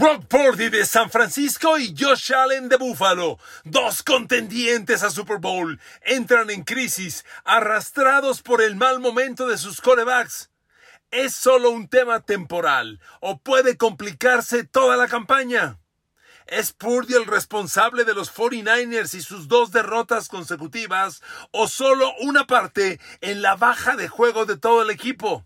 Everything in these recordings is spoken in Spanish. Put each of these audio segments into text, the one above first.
Brock Purdy de San Francisco y Josh Allen de Buffalo, dos contendientes a Super Bowl, entran en crisis, arrastrados por el mal momento de sus corebacks. ¿Es solo un tema temporal o puede complicarse toda la campaña? ¿Es Purdy el responsable de los 49ers y sus dos derrotas consecutivas o solo una parte en la baja de juego de todo el equipo?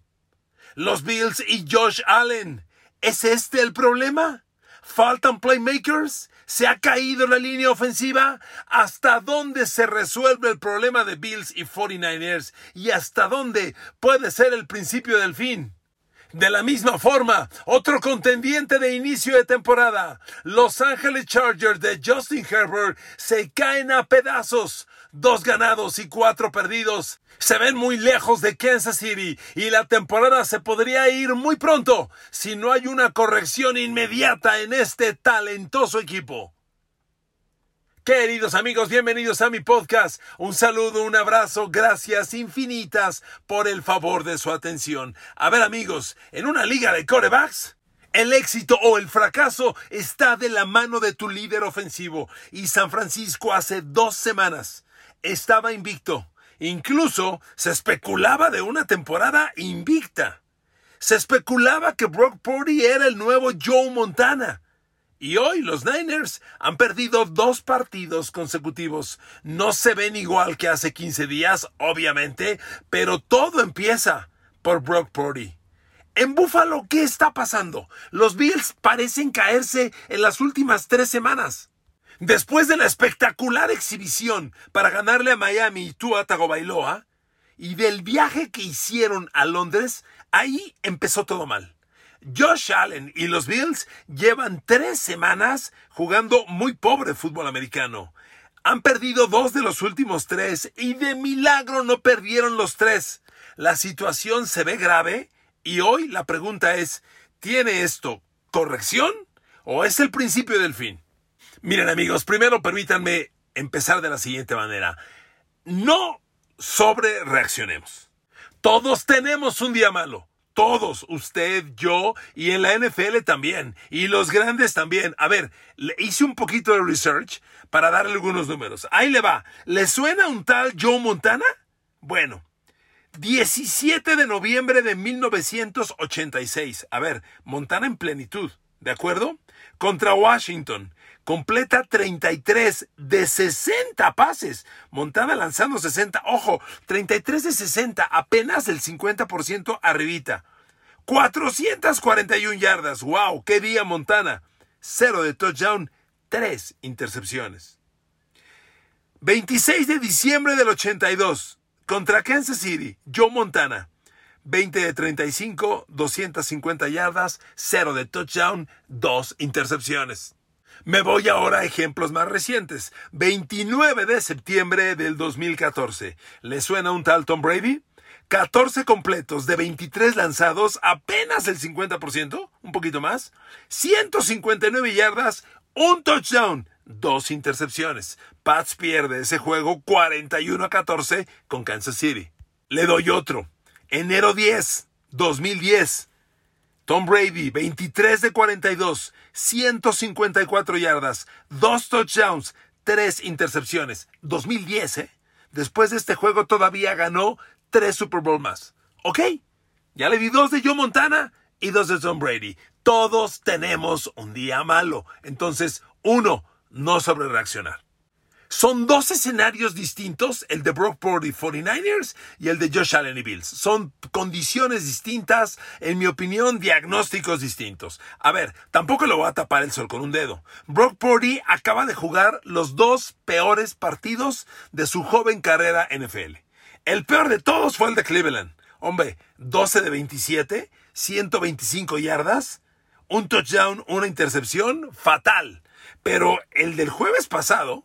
Los Bills y Josh Allen ¿Es este el problema? ¿Faltan playmakers? ¿Se ha caído la línea ofensiva? ¿Hasta dónde se resuelve el problema de Bills y 49ers? ¿Y hasta dónde puede ser el principio del fin? De la misma forma, otro contendiente de inicio de temporada, Los Angeles Chargers de Justin Herbert, se caen a pedazos. Dos ganados y cuatro perdidos. Se ven muy lejos de Kansas City y la temporada se podría ir muy pronto si no hay una corrección inmediata en este talentoso equipo. Queridos amigos, bienvenidos a mi podcast. Un saludo, un abrazo, gracias infinitas por el favor de su atención. A ver amigos, en una liga de corebacks, el éxito o el fracaso está de la mano de tu líder ofensivo y San Francisco hace dos semanas estaba invicto. Incluso se especulaba de una temporada invicta. Se especulaba que Brock Purdy era el nuevo Joe Montana. Y hoy los Niners han perdido dos partidos consecutivos. No se ven igual que hace 15 días, obviamente, pero todo empieza por Brock Purdy. En Buffalo, ¿qué está pasando? Los Bills parecen caerse en las últimas tres semanas. Después de la espectacular exhibición para ganarle a Miami y Tua Tagovailoa, y del viaje que hicieron a Londres, ahí empezó todo mal. Josh Allen y los Bills llevan tres semanas jugando muy pobre fútbol americano. Han perdido dos de los últimos tres y de milagro no perdieron los tres. La situación se ve grave y hoy la pregunta es, ¿tiene esto corrección o es el principio del fin? Miren amigos, primero permítanme empezar de la siguiente manera. No sobre reaccionemos. Todos tenemos un día malo. Todos, usted, yo y en la NFL también. Y los grandes también. A ver, le hice un poquito de research para darle algunos números. Ahí le va. ¿Le suena un tal Joe Montana? Bueno, 17 de noviembre de 1986. A ver, Montana en plenitud, ¿de acuerdo? Contra Washington. Completa 33 de 60 pases. Montana lanzando 60. Ojo, 33 de 60, apenas el 50% arribita. 441 yardas. ¡Wow! ¡Qué día Montana! Cero de touchdown, tres intercepciones. 26 de diciembre del 82. Contra Kansas City, Joe Montana. 20 de 35, 250 yardas, cero de touchdown, dos intercepciones. Me voy ahora a ejemplos más recientes. 29 de septiembre del 2014. ¿Le suena un tal Tom Brady? 14 completos de 23 lanzados, apenas el 50%, un poquito más. 159 yardas, un touchdown, dos intercepciones. Pats pierde ese juego 41 a 14 con Kansas City. Le doy otro. Enero 10, 2010. Tom Brady, 23 de 42, 154 yardas, 2 touchdowns, 3 intercepciones. 2010, ¿eh? Después de este juego todavía ganó 3 Super Bowl más. ¿Ok? Ya le di 2 de Joe Montana y 2 de Tom Brady. Todos tenemos un día malo. Entonces, uno, no sobre reaccionar. Son dos escenarios distintos, el de Brock Purdy 49ers y el de Josh Allen y Bills. Son condiciones distintas, en mi opinión, diagnósticos distintos. A ver, tampoco lo voy a tapar el sol con un dedo. Brock Purdy acaba de jugar los dos peores partidos de su joven carrera NFL. El peor de todos fue el de Cleveland. Hombre, 12 de 27, 125 yardas, un touchdown, una intercepción, fatal. Pero el del jueves pasado,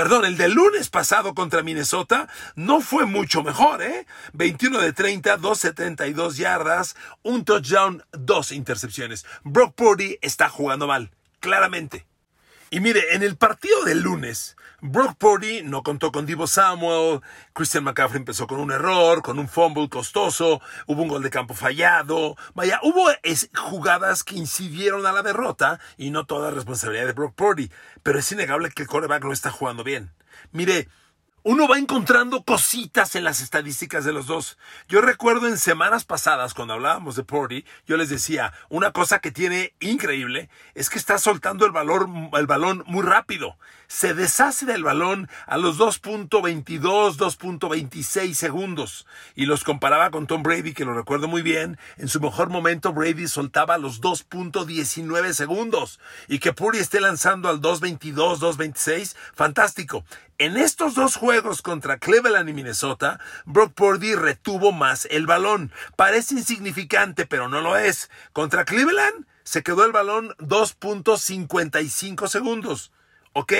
perdón, el del lunes pasado contra Minnesota no fue mucho mejor, ¿eh? 21 de 30, 272 yardas, un touchdown, dos intercepciones. Brock Purdy está jugando mal, claramente. Y mire, en el partido del lunes, Brock Purdy no contó con Divo Samuel, Christian McCaffrey empezó con un error, con un fumble costoso, hubo un gol de campo fallado, vaya, hubo jugadas que incidieron a la derrota y no toda responsabilidad de Brock Purdy, pero es innegable que el quarterback no está jugando bien. Mire, uno va encontrando cositas en las estadísticas de los dos. Yo recuerdo en semanas pasadas, cuando hablábamos de Porty, yo les decía, una cosa que tiene increíble es que está soltando el balón muy rápido. Se deshace del balón a los 2.22, 2.26 segundos. Y los comparaba con Tom Brady, que lo recuerdo muy bien. En su mejor momento, Brady soltaba los 2.19 segundos. Y que Purdy esté lanzando al 2.22, 2.26, fantástico. En estos dos juegos contra Cleveland y Minnesota, Brock Purdy retuvo más el balón. Parece insignificante, pero no lo es. Contra Cleveland se quedó el balón 2.55 segundos. ¿Ok?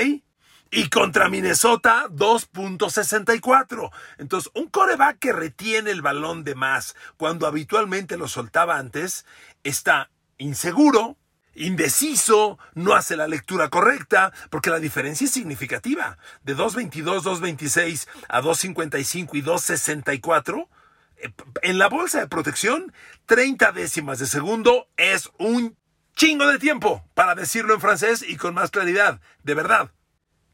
Y contra Minnesota, 2.64. Entonces, un coreback que retiene el balón de más cuando habitualmente lo soltaba antes, está inseguro, indeciso, no hace la lectura correcta, porque la diferencia es significativa. De 2.22, 2.26 a 2.55 y 2.64, eh, en la bolsa de protección, 30 décimas de segundo es un chingo de tiempo, para decirlo en francés y con más claridad, de verdad.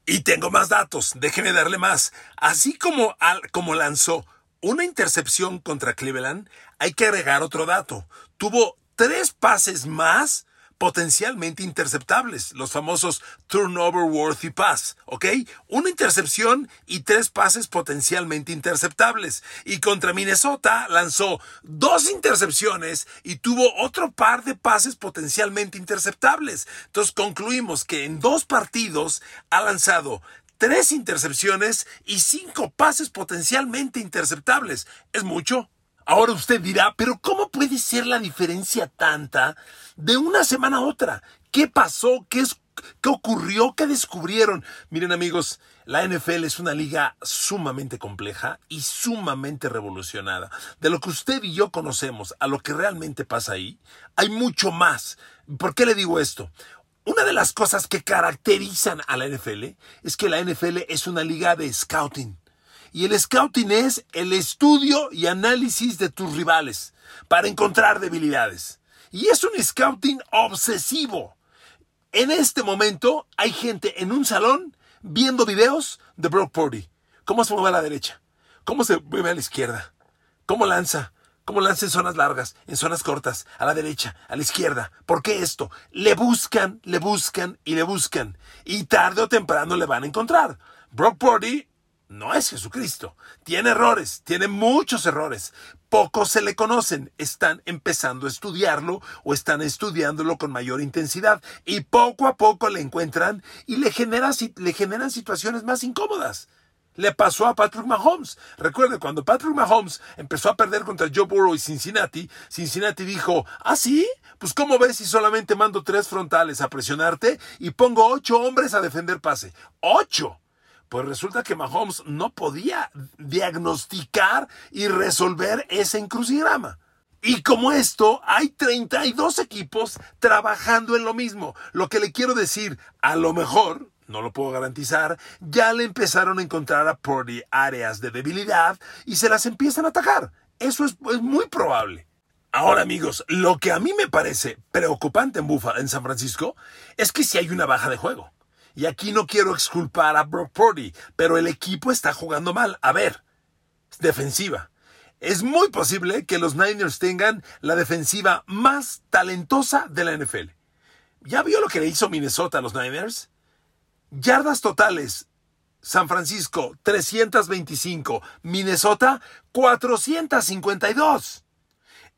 Y tengo más datos, déjeme darle más. Así como, como lanzó una intercepción contra Cleveland, hay que agregar otro dato. Tuvo tres pases más potencialmente interceptables, los famosos turnover worthy pass, ¿ok? Una intercepción y tres pases potencialmente interceptables. Y contra Minnesota lanzó dos intercepciones y tuvo otro par de pases potencialmente interceptables. Entonces concluimos que en dos partidos ha lanzado tres intercepciones y cinco pases potencialmente interceptables. ¿Es mucho? Ahora usted dirá, pero ¿cómo puede ser la diferencia tanta de una semana a otra? ¿Qué pasó? ¿Qué, es, qué ocurrió? ¿Qué descubrieron? Miren amigos, la NFL es una liga sumamente compleja y sumamente revolucionada. De lo que usted y yo conocemos a lo que realmente pasa ahí, hay mucho más. ¿Por qué le digo esto? Una de las cosas que caracterizan a la NFL es que la NFL es una liga de scouting. Y el scouting es el estudio y análisis de tus rivales para encontrar debilidades. Y es un scouting obsesivo. En este momento hay gente en un salón viendo videos de Brock Purdy. Cómo se mueve a la derecha, cómo se mueve a la izquierda, cómo lanza, cómo lanza en zonas largas, en zonas cortas, a la derecha, a la izquierda. ¿Por qué esto? Le buscan, le buscan y le buscan. Y tarde o temprano le van a encontrar. Brock Purdy no es Jesucristo. Tiene errores, tiene muchos errores. Pocos se le conocen, están empezando a estudiarlo o están estudiándolo con mayor intensidad y poco a poco le encuentran y le, generan situaciones más incómodas. Le pasó a Patrick Mahomes. Recuerde, cuando Patrick Mahomes empezó a perder contra Joe Burrow y Cincinnati, Cincinnati dijo, ¿ah, sí? Pues ¿cómo ves si solamente mando tres frontales a presionarte y pongo ocho hombres a defender pase? ¡Ocho! Pues resulta que Mahomes no podía diagnosticar y resolver ese encrucigrama. Y como esto, hay 32 equipos trabajando en lo mismo. Lo que le quiero decir, a lo mejor, no lo puedo garantizar, ya le empezaron a encontrar a Purdy áreas de debilidad y se las empiezan a atacar. Eso es, es muy probable. Ahora amigos, lo que a mí me parece preocupante en Buffalo, en San Francisco, es que si hay una baja de juego. Y aquí no quiero exculpar a Brock Purdy, pero el equipo está jugando mal. A ver, defensiva. Es muy posible que los Niners tengan la defensiva más talentosa de la NFL. ¿Ya vio lo que le hizo Minnesota a los Niners? Yardas totales. San Francisco 325, Minnesota 452.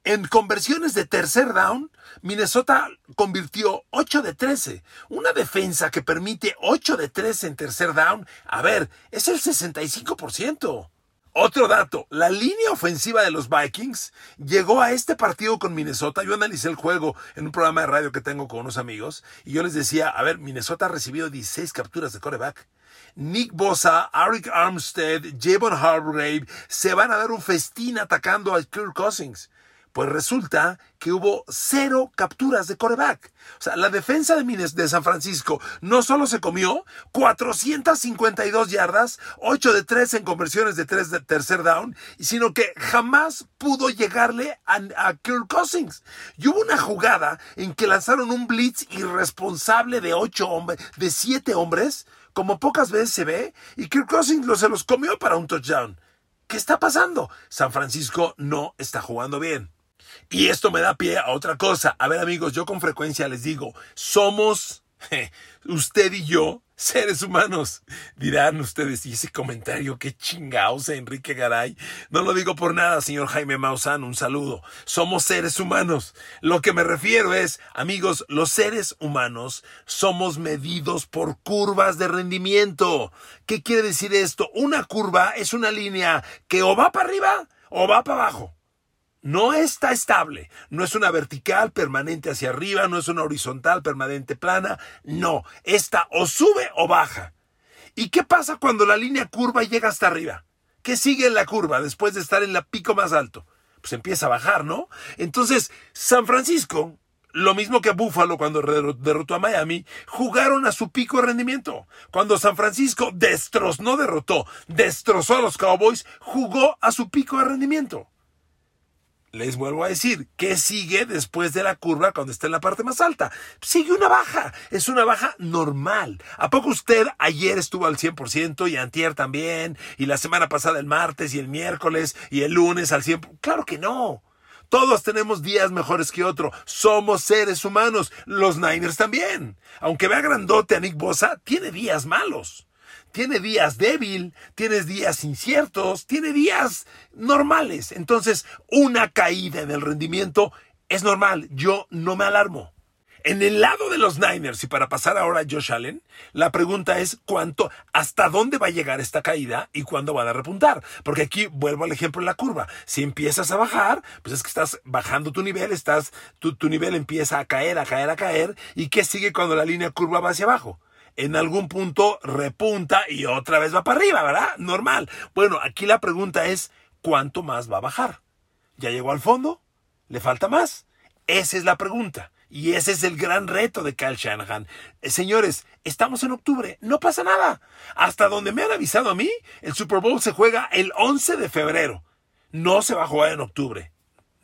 En conversiones de tercer down, Minnesota convirtió 8 de 13. Una defensa que permite 8 de 13 en tercer down, a ver, es el 65%. Otro dato, la línea ofensiva de los Vikings llegó a este partido con Minnesota. Yo analicé el juego en un programa de radio que tengo con unos amigos y yo les decía, a ver, Minnesota ha recibido 16 capturas de coreback. Nick Bosa, Eric Armstead, Javon Hargrave se van a dar un festín atacando a Kirk Cousins. Pues resulta que hubo cero capturas de coreback. O sea, la defensa de, de San Francisco no solo se comió 452 yardas, 8 de 3 en conversiones de 3 de tercer down, sino que jamás pudo llegarle a, a Kirk Cousins. Y hubo una jugada en que lanzaron un blitz irresponsable de 8 hombres, de 7 hombres, como pocas veces se ve, y Kirk Cousins lo, se los comió para un touchdown. ¿Qué está pasando? San Francisco no está jugando bien. Y esto me da pie a otra cosa. A ver amigos, yo con frecuencia les digo, somos, usted y yo, seres humanos. Dirán ustedes, y ese comentario, qué chingados, Enrique Garay. No lo digo por nada, señor Jaime Maussan, un saludo. Somos seres humanos. Lo que me refiero es, amigos, los seres humanos somos medidos por curvas de rendimiento. ¿Qué quiere decir esto? Una curva es una línea que o va para arriba o va para abajo no está estable, no es una vertical permanente hacia arriba, no es una horizontal permanente plana, no, está o sube o baja. ¿Y qué pasa cuando la línea curva llega hasta arriba? ¿Qué sigue en la curva después de estar en la pico más alto? Pues empieza a bajar, ¿no? Entonces, San Francisco, lo mismo que Buffalo cuando derrotó a Miami, jugaron a su pico de rendimiento. Cuando San Francisco destrozó, no derrotó, destrozó a los Cowboys, jugó a su pico de rendimiento les vuelvo a decir, ¿qué sigue después de la curva cuando está en la parte más alta? Sigue una baja, es una baja normal. ¿A poco usted ayer estuvo al 100% y antier también, y la semana pasada el martes y el miércoles y el lunes al 100%? Claro que no. Todos tenemos días mejores que otro. Somos seres humanos. Los Niners también. Aunque vea grandote a Nick Bosa, tiene días malos tiene días débil, tienes días inciertos, tiene días normales. Entonces, una caída en el rendimiento es normal. Yo no me alarmo. En el lado de los Niners, y para pasar ahora a Josh Allen, la pregunta es cuánto, hasta dónde va a llegar esta caída y cuándo va a repuntar. Porque aquí vuelvo al ejemplo en la curva. Si empiezas a bajar, pues es que estás bajando tu nivel, estás, tu, tu nivel empieza a caer, a caer, a caer. ¿Y qué sigue cuando la línea curva va hacia abajo? En algún punto repunta y otra vez va para arriba, ¿verdad? Normal. Bueno, aquí la pregunta es, ¿cuánto más va a bajar? ¿Ya llegó al fondo? ¿Le falta más? Esa es la pregunta. Y ese es el gran reto de Kyle Shanahan. Eh, señores, estamos en octubre, no pasa nada. Hasta donde me han avisado a mí, el Super Bowl se juega el 11 de febrero. No se va a jugar en octubre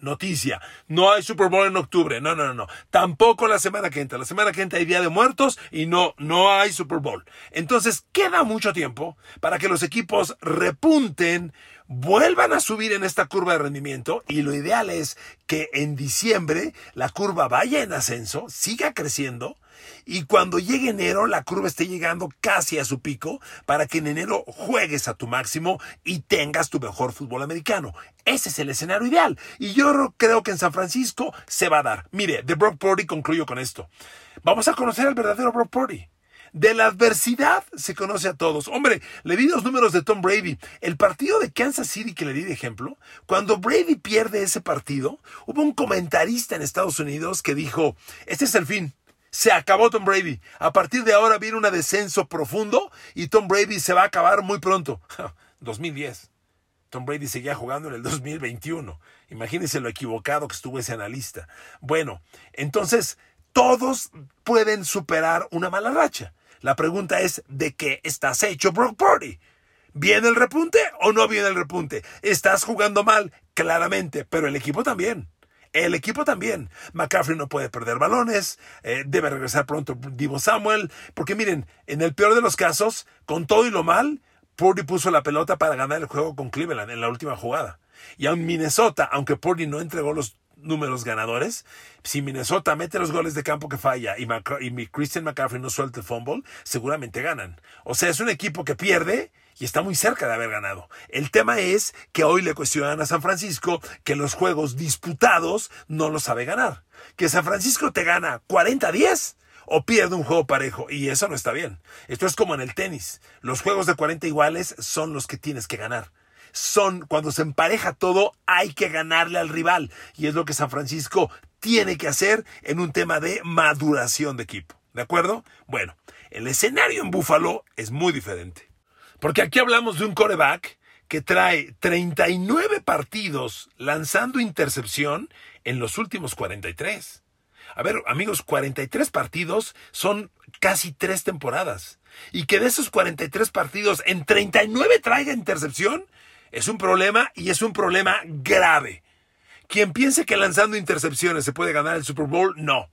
noticia. No hay Super Bowl en octubre. No, no, no, no. Tampoco la semana que entra. La semana que entra hay Día de Muertos y no, no hay Super Bowl. Entonces queda mucho tiempo para que los equipos repunten, vuelvan a subir en esta curva de rendimiento y lo ideal es que en diciembre la curva vaya en ascenso, siga creciendo y cuando llegue enero la curva esté llegando casi a su pico para que en enero juegues a tu máximo y tengas tu mejor fútbol americano. Ese es el escenario ideal y yo creo que en San Francisco se va a dar. Mire, de Brock Purdy concluyo con esto. Vamos a conocer al verdadero Brock Purdy. De la adversidad se conoce a todos. Hombre, le di los números de Tom Brady. El partido de Kansas City que le di de ejemplo, cuando Brady pierde ese partido, hubo un comentarista en Estados Unidos que dijo, este es el fin. Se acabó Tom Brady. A partir de ahora viene un descenso profundo y Tom Brady se va a acabar muy pronto. 2010. Tom Brady seguía jugando en el 2021. Imagínense lo equivocado que estuvo ese analista. Bueno, entonces todos pueden superar una mala racha. La pregunta es, ¿de qué estás hecho, Brock Purdy? ¿Viene el repunte o no viene el repunte? ¿Estás jugando mal? Claramente, pero el equipo también. El equipo también. McCaffrey no puede perder balones, eh, debe regresar pronto Divo Samuel, porque miren, en el peor de los casos, con todo y lo mal, Purdy puso la pelota para ganar el juego con Cleveland en la última jugada. Y aun Minnesota, aunque Purdy no entregó los números ganadores, si Minnesota mete los goles de campo que falla y, y Christian McCaffrey no suelta el fumble, seguramente ganan. O sea, es un equipo que pierde y está muy cerca de haber ganado. El tema es que hoy le cuestionan a San Francisco que los juegos disputados no los sabe ganar. Que San Francisco te gana 40-10 o pierde un juego parejo y eso no está bien. Esto es como en el tenis. Los juegos de 40 iguales son los que tienes que ganar. Son cuando se empareja todo, hay que ganarle al rival y es lo que San Francisco tiene que hacer en un tema de maduración de equipo. ¿De acuerdo? Bueno, el escenario en Búfalo es muy diferente. Porque aquí hablamos de un coreback que trae 39 partidos lanzando intercepción en los últimos 43. A ver, amigos, 43 partidos son casi tres temporadas. Y que de esos 43 partidos en 39 traiga intercepción es un problema y es un problema grave. Quien piense que lanzando intercepciones se puede ganar el Super Bowl, no.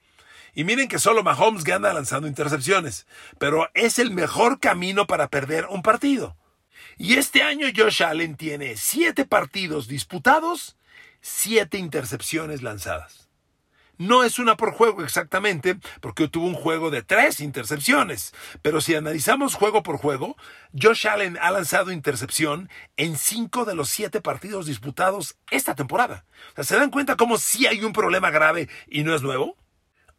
Y miren que solo Mahomes gana lanzando intercepciones, pero es el mejor camino para perder un partido. Y este año Josh Allen tiene siete partidos disputados, siete intercepciones lanzadas. No es una por juego exactamente, porque tuvo un juego de tres intercepciones. Pero si analizamos juego por juego, Josh Allen ha lanzado intercepción en cinco de los siete partidos disputados esta temporada. ¿Se dan cuenta cómo sí hay un problema grave y no es nuevo?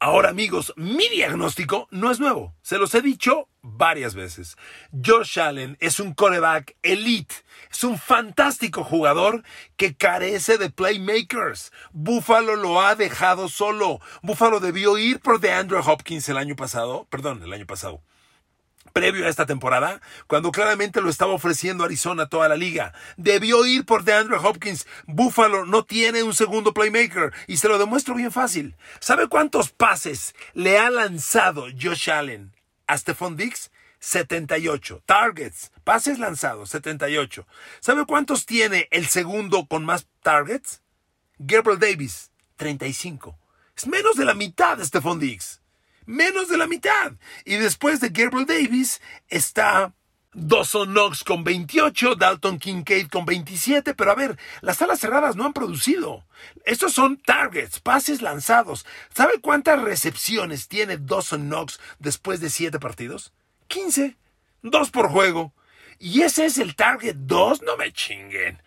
Ahora amigos, mi diagnóstico no es nuevo, se los he dicho varias veces. Josh Allen es un coreback elite, es un fantástico jugador que carece de playmakers. Buffalo lo ha dejado solo. Buffalo debió ir por DeAndre Hopkins el año pasado, perdón, el año pasado previo a esta temporada, cuando claramente lo estaba ofreciendo Arizona toda la liga. Debió ir por DeAndre Hopkins. Buffalo no tiene un segundo playmaker y se lo demuestro bien fácil. ¿Sabe cuántos pases le ha lanzado Josh Allen a Stephon Diggs? 78. Targets, pases lanzados, 78. ¿Sabe cuántos tiene el segundo con más targets? Gabriel Davis, 35. Es menos de la mitad de Stephon Diggs menos de la mitad. Y después de Gabriel Davis está Dawson Knox con 28, Dalton Kincaid con 27, pero a ver, las alas cerradas no han producido. Estos son targets, pases lanzados. ¿Sabe cuántas recepciones tiene Dawson Knox después de 7 partidos? 15. Dos por juego. ¿Y ese es el target 2? No me chinguen.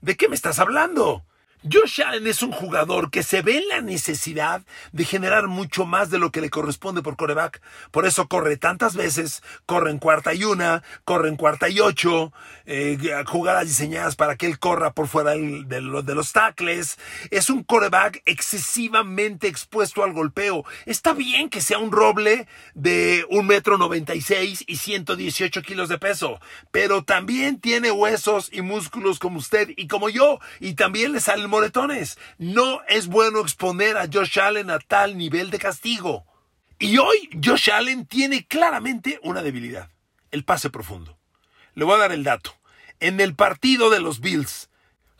¿De qué me estás hablando? Josh Allen es un jugador que se ve en la necesidad de generar mucho más de lo que le corresponde por coreback. Por eso corre tantas veces, corre en cuarta y una, corre en cuarta y ocho, eh, jugadas diseñadas para que él corra por fuera de, de los tackles. Es un coreback excesivamente expuesto al golpeo. Está bien que sea un roble de un metro noventa y seis y 118 kilos de peso, pero también tiene huesos y músculos como usted y como yo, y también le sale moretones. No es bueno exponer a Josh Allen a tal nivel de castigo. Y hoy Josh Allen tiene claramente una debilidad, el pase profundo. Le voy a dar el dato. En el partido de los Bills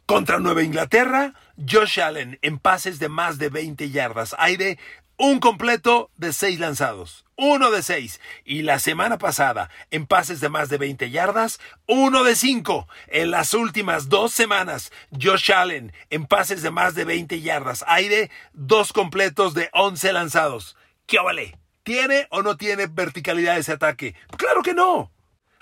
contra Nueva Inglaterra, Josh Allen en pases de más de 20 yardas, de un completo de seis lanzados, uno de seis. Y la semana pasada, en pases de más de 20 yardas, uno de cinco. En las últimas dos semanas, Josh Allen, en pases de más de 20 yardas, aire, dos completos de 11 lanzados. ¿Qué vale? ¿Tiene o no tiene verticalidad ese ataque? Claro que no.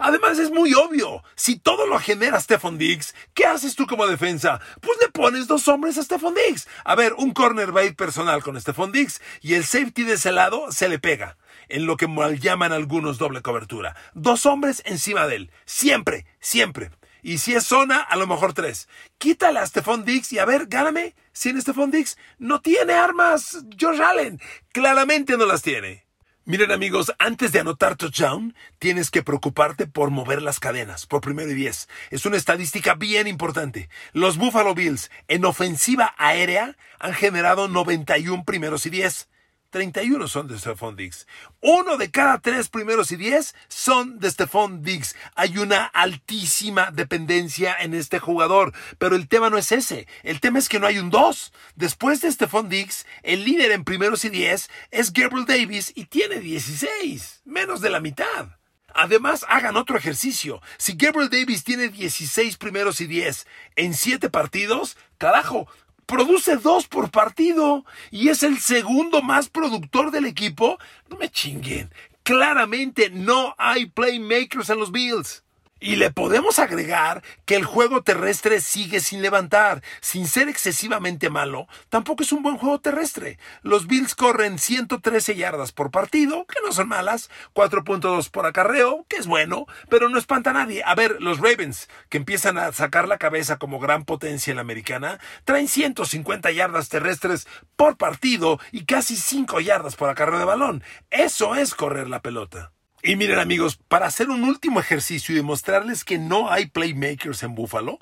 Además es muy obvio, si todo lo genera Stephon Diggs, ¿qué haces tú como defensa? Pues le pones dos hombres a Stephon Diggs. A ver, un corner va personal con Stephon Diggs y el safety de ese lado se le pega, en lo que mal llaman algunos doble cobertura. Dos hombres encima de él, siempre, siempre. Y si es zona, a lo mejor tres. Quítale a Stephon Diggs y a ver, gáname. Sin Stephon Diggs no tiene armas George Allen. Claramente no las tiene. Miren amigos, antes de anotar touchdown, tienes que preocuparte por mover las cadenas, por primero y diez. Es una estadística bien importante. Los Buffalo Bills en ofensiva aérea han generado 91 primeros y diez. 31 son de Stephon Diggs. Uno de cada tres primeros y diez son de Stephon Diggs. Hay una altísima dependencia en este jugador. Pero el tema no es ese. El tema es que no hay un dos. Después de Stephon Diggs, el líder en primeros y diez es Gabriel Davis y tiene 16. Menos de la mitad. Además, hagan otro ejercicio. Si Gabriel Davis tiene 16 primeros y 10 en 7 partidos, carajo, produce dos por partido y es el segundo más productor del equipo, no me chinguen. Claramente no hay playmakers en los Bills. Y le podemos agregar que el juego terrestre sigue sin levantar. Sin ser excesivamente malo, tampoco es un buen juego terrestre. Los Bills corren 113 yardas por partido, que no son malas, 4.2 por acarreo, que es bueno, pero no espanta a nadie. A ver, los Ravens, que empiezan a sacar la cabeza como gran potencia en la americana, traen 150 yardas terrestres por partido y casi 5 yardas por acarreo de balón. Eso es correr la pelota. Y miren amigos, para hacer un último ejercicio y demostrarles que no hay playmakers en Buffalo,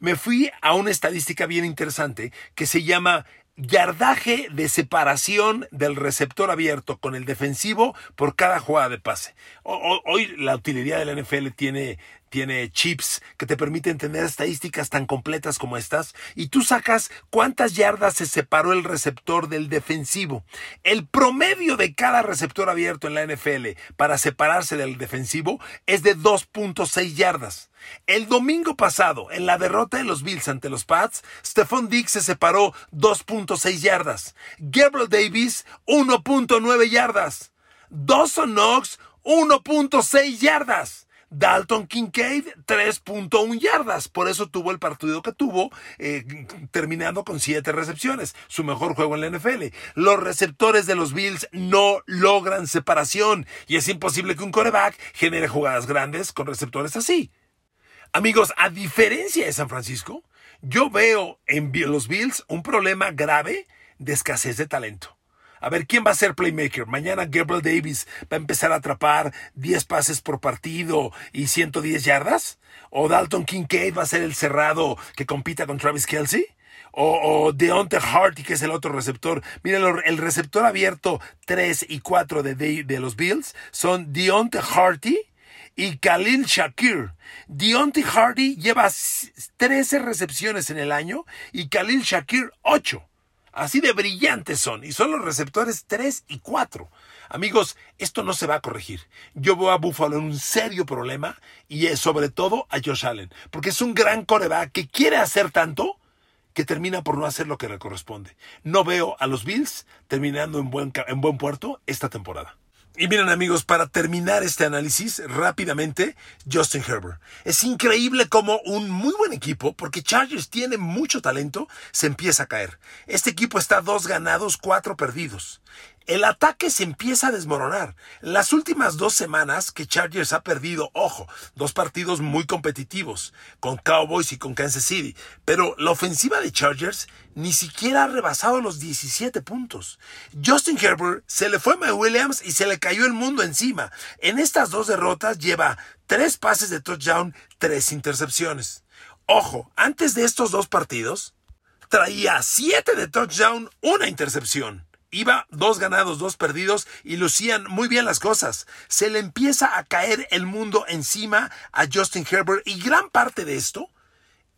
me fui a una estadística bien interesante que se llama yardaje de separación del receptor abierto con el defensivo por cada jugada de pase. Hoy la utilidad de la NFL tiene tiene chips que te permiten tener estadísticas tan completas como estas, y tú sacas cuántas yardas se separó el receptor del defensivo. El promedio de cada receptor abierto en la NFL para separarse del defensivo es de 2.6 yardas. El domingo pasado, en la derrota de los Bills ante los Pats, Stephon Diggs se separó 2.6 yardas. Gabriel Davis, 1.9 yardas. Dawson Knox, 1.6 yardas. Dalton Kincaid, 3.1 yardas. Por eso tuvo el partido que tuvo, eh, terminando con 7 recepciones. Su mejor juego en la NFL. Los receptores de los Bills no logran separación. Y es imposible que un coreback genere jugadas grandes con receptores así. Amigos, a diferencia de San Francisco, yo veo en los Bills un problema grave de escasez de talento. A ver, ¿quién va a ser playmaker? Mañana Gabriel Davis va a empezar a atrapar 10 pases por partido y 110 yardas. ¿O Dalton Kincaid va a ser el cerrado que compita con Travis Kelsey? O, o Deontay Harty, que es el otro receptor. Miren, el receptor abierto 3 y 4 de, los Bills son Deontay Harty y Khalil Shakir. Deontay Harty lleva 13 recepciones en el año y Khalil Shakir 8. Así de brillantes son. Y son los receptores 3 y 4. Amigos, esto no se va a corregir. Yo veo a Buffalo en un serio problema y es sobre todo a Josh Allen. Porque es un gran coreback que quiere hacer tanto que termina por no hacer lo que le corresponde. No veo a los Bills terminando en buen, en buen puerto esta temporada. Y miren amigos, para terminar este análisis rápidamente, Justin Herbert. Es increíble cómo un muy buen equipo, porque Chargers tiene mucho talento, se empieza a caer. Este equipo está dos ganados, cuatro perdidos el ataque se empieza a desmoronar. Las últimas dos semanas que Chargers ha perdido, ojo, dos partidos muy competitivos, con Cowboys y con Kansas City, pero la ofensiva de Chargers ni siquiera ha rebasado los 17 puntos. Justin Herbert se le fue a Williams y se le cayó el mundo encima. En estas dos derrotas lleva tres pases de touchdown, tres intercepciones. Ojo, antes de estos dos partidos, traía siete de touchdown, una intercepción. Iba dos ganados, dos perdidos y lucían muy bien las cosas. Se le empieza a caer el mundo encima a Justin Herbert y gran parte de esto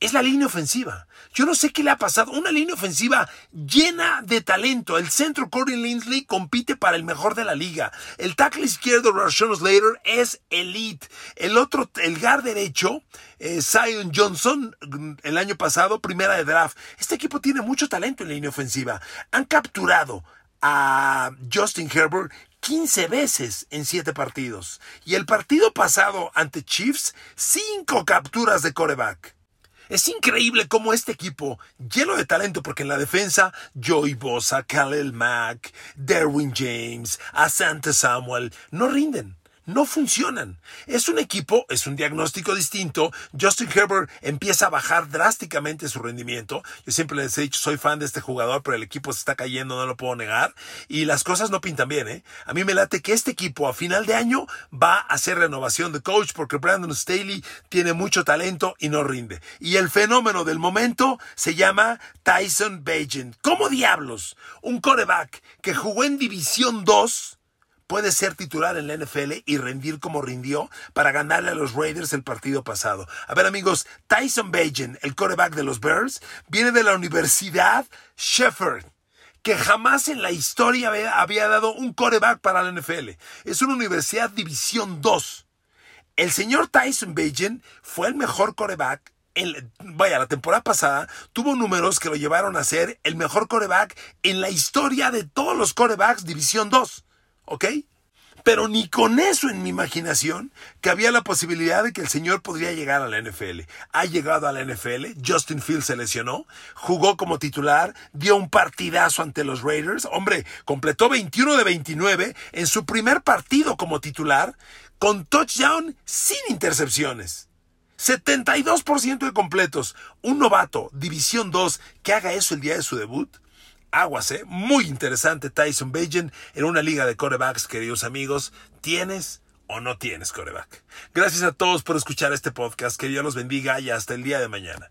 es la línea ofensiva. Yo no sé qué le ha pasado. Una línea ofensiva llena de talento. El centro Corey Lindsley compite para el mejor de la liga. El tackle izquierdo Rashawn Slater es elite. El otro, el guard derecho, eh, Zion Johnson, el año pasado, primera de draft. Este equipo tiene mucho talento en línea ofensiva. Han capturado a Justin Herbert 15 veces en 7 partidos. Y el partido pasado ante Chiefs, 5 capturas de coreback. Es increíble cómo este equipo, lleno de talento, porque en la defensa, Joey Bosa, Khalil Mack, Derwin James, Asante Samuel, no rinden no funcionan. Es un equipo, es un diagnóstico distinto. Justin Herbert empieza a bajar drásticamente su rendimiento. Yo siempre les he dicho, soy fan de este jugador, pero el equipo se está cayendo, no lo puedo negar. Y las cosas no pintan bien, ¿eh? A mí me late que este equipo a final de año va a hacer renovación de coach porque Brandon Staley tiene mucho talento y no rinde. Y el fenómeno del momento se llama Tyson Bagent. ¿Cómo diablos? Un coreback que jugó en División 2 puede ser titular en la NFL y rendir como rindió para ganarle a los Raiders el partido pasado. A ver amigos, Tyson Bagent, el coreback de los Bears, viene de la Universidad Shepard que jamás en la historia había, dado un coreback para la NFL. Es una universidad División 2. El señor Tyson Bagent fue el mejor coreback vaya, la temporada pasada tuvo números que lo llevaron a ser el mejor coreback en la historia de todos los corebacks División 2. ¿Ok? Pero ni con eso en mi imaginación que había la posibilidad de que el señor podría llegar a la NFL. Ha llegado a la NFL, Justin Fields se lesionó, jugó como titular, dio un partidazo ante los Raiders. Hombre, completó 21 de 29 en su primer partido como titular, con touchdown sin intercepciones. 72% de completos. Un novato, División 2, que haga eso el día de su debut aguas, ¿eh? Muy interesante Tyson Bajan en una liga de corebacks, queridos amigos. Tienes o no tienes coreback. Gracias a todos por escuchar este podcast. Que Dios los bendiga y hasta el día de mañana.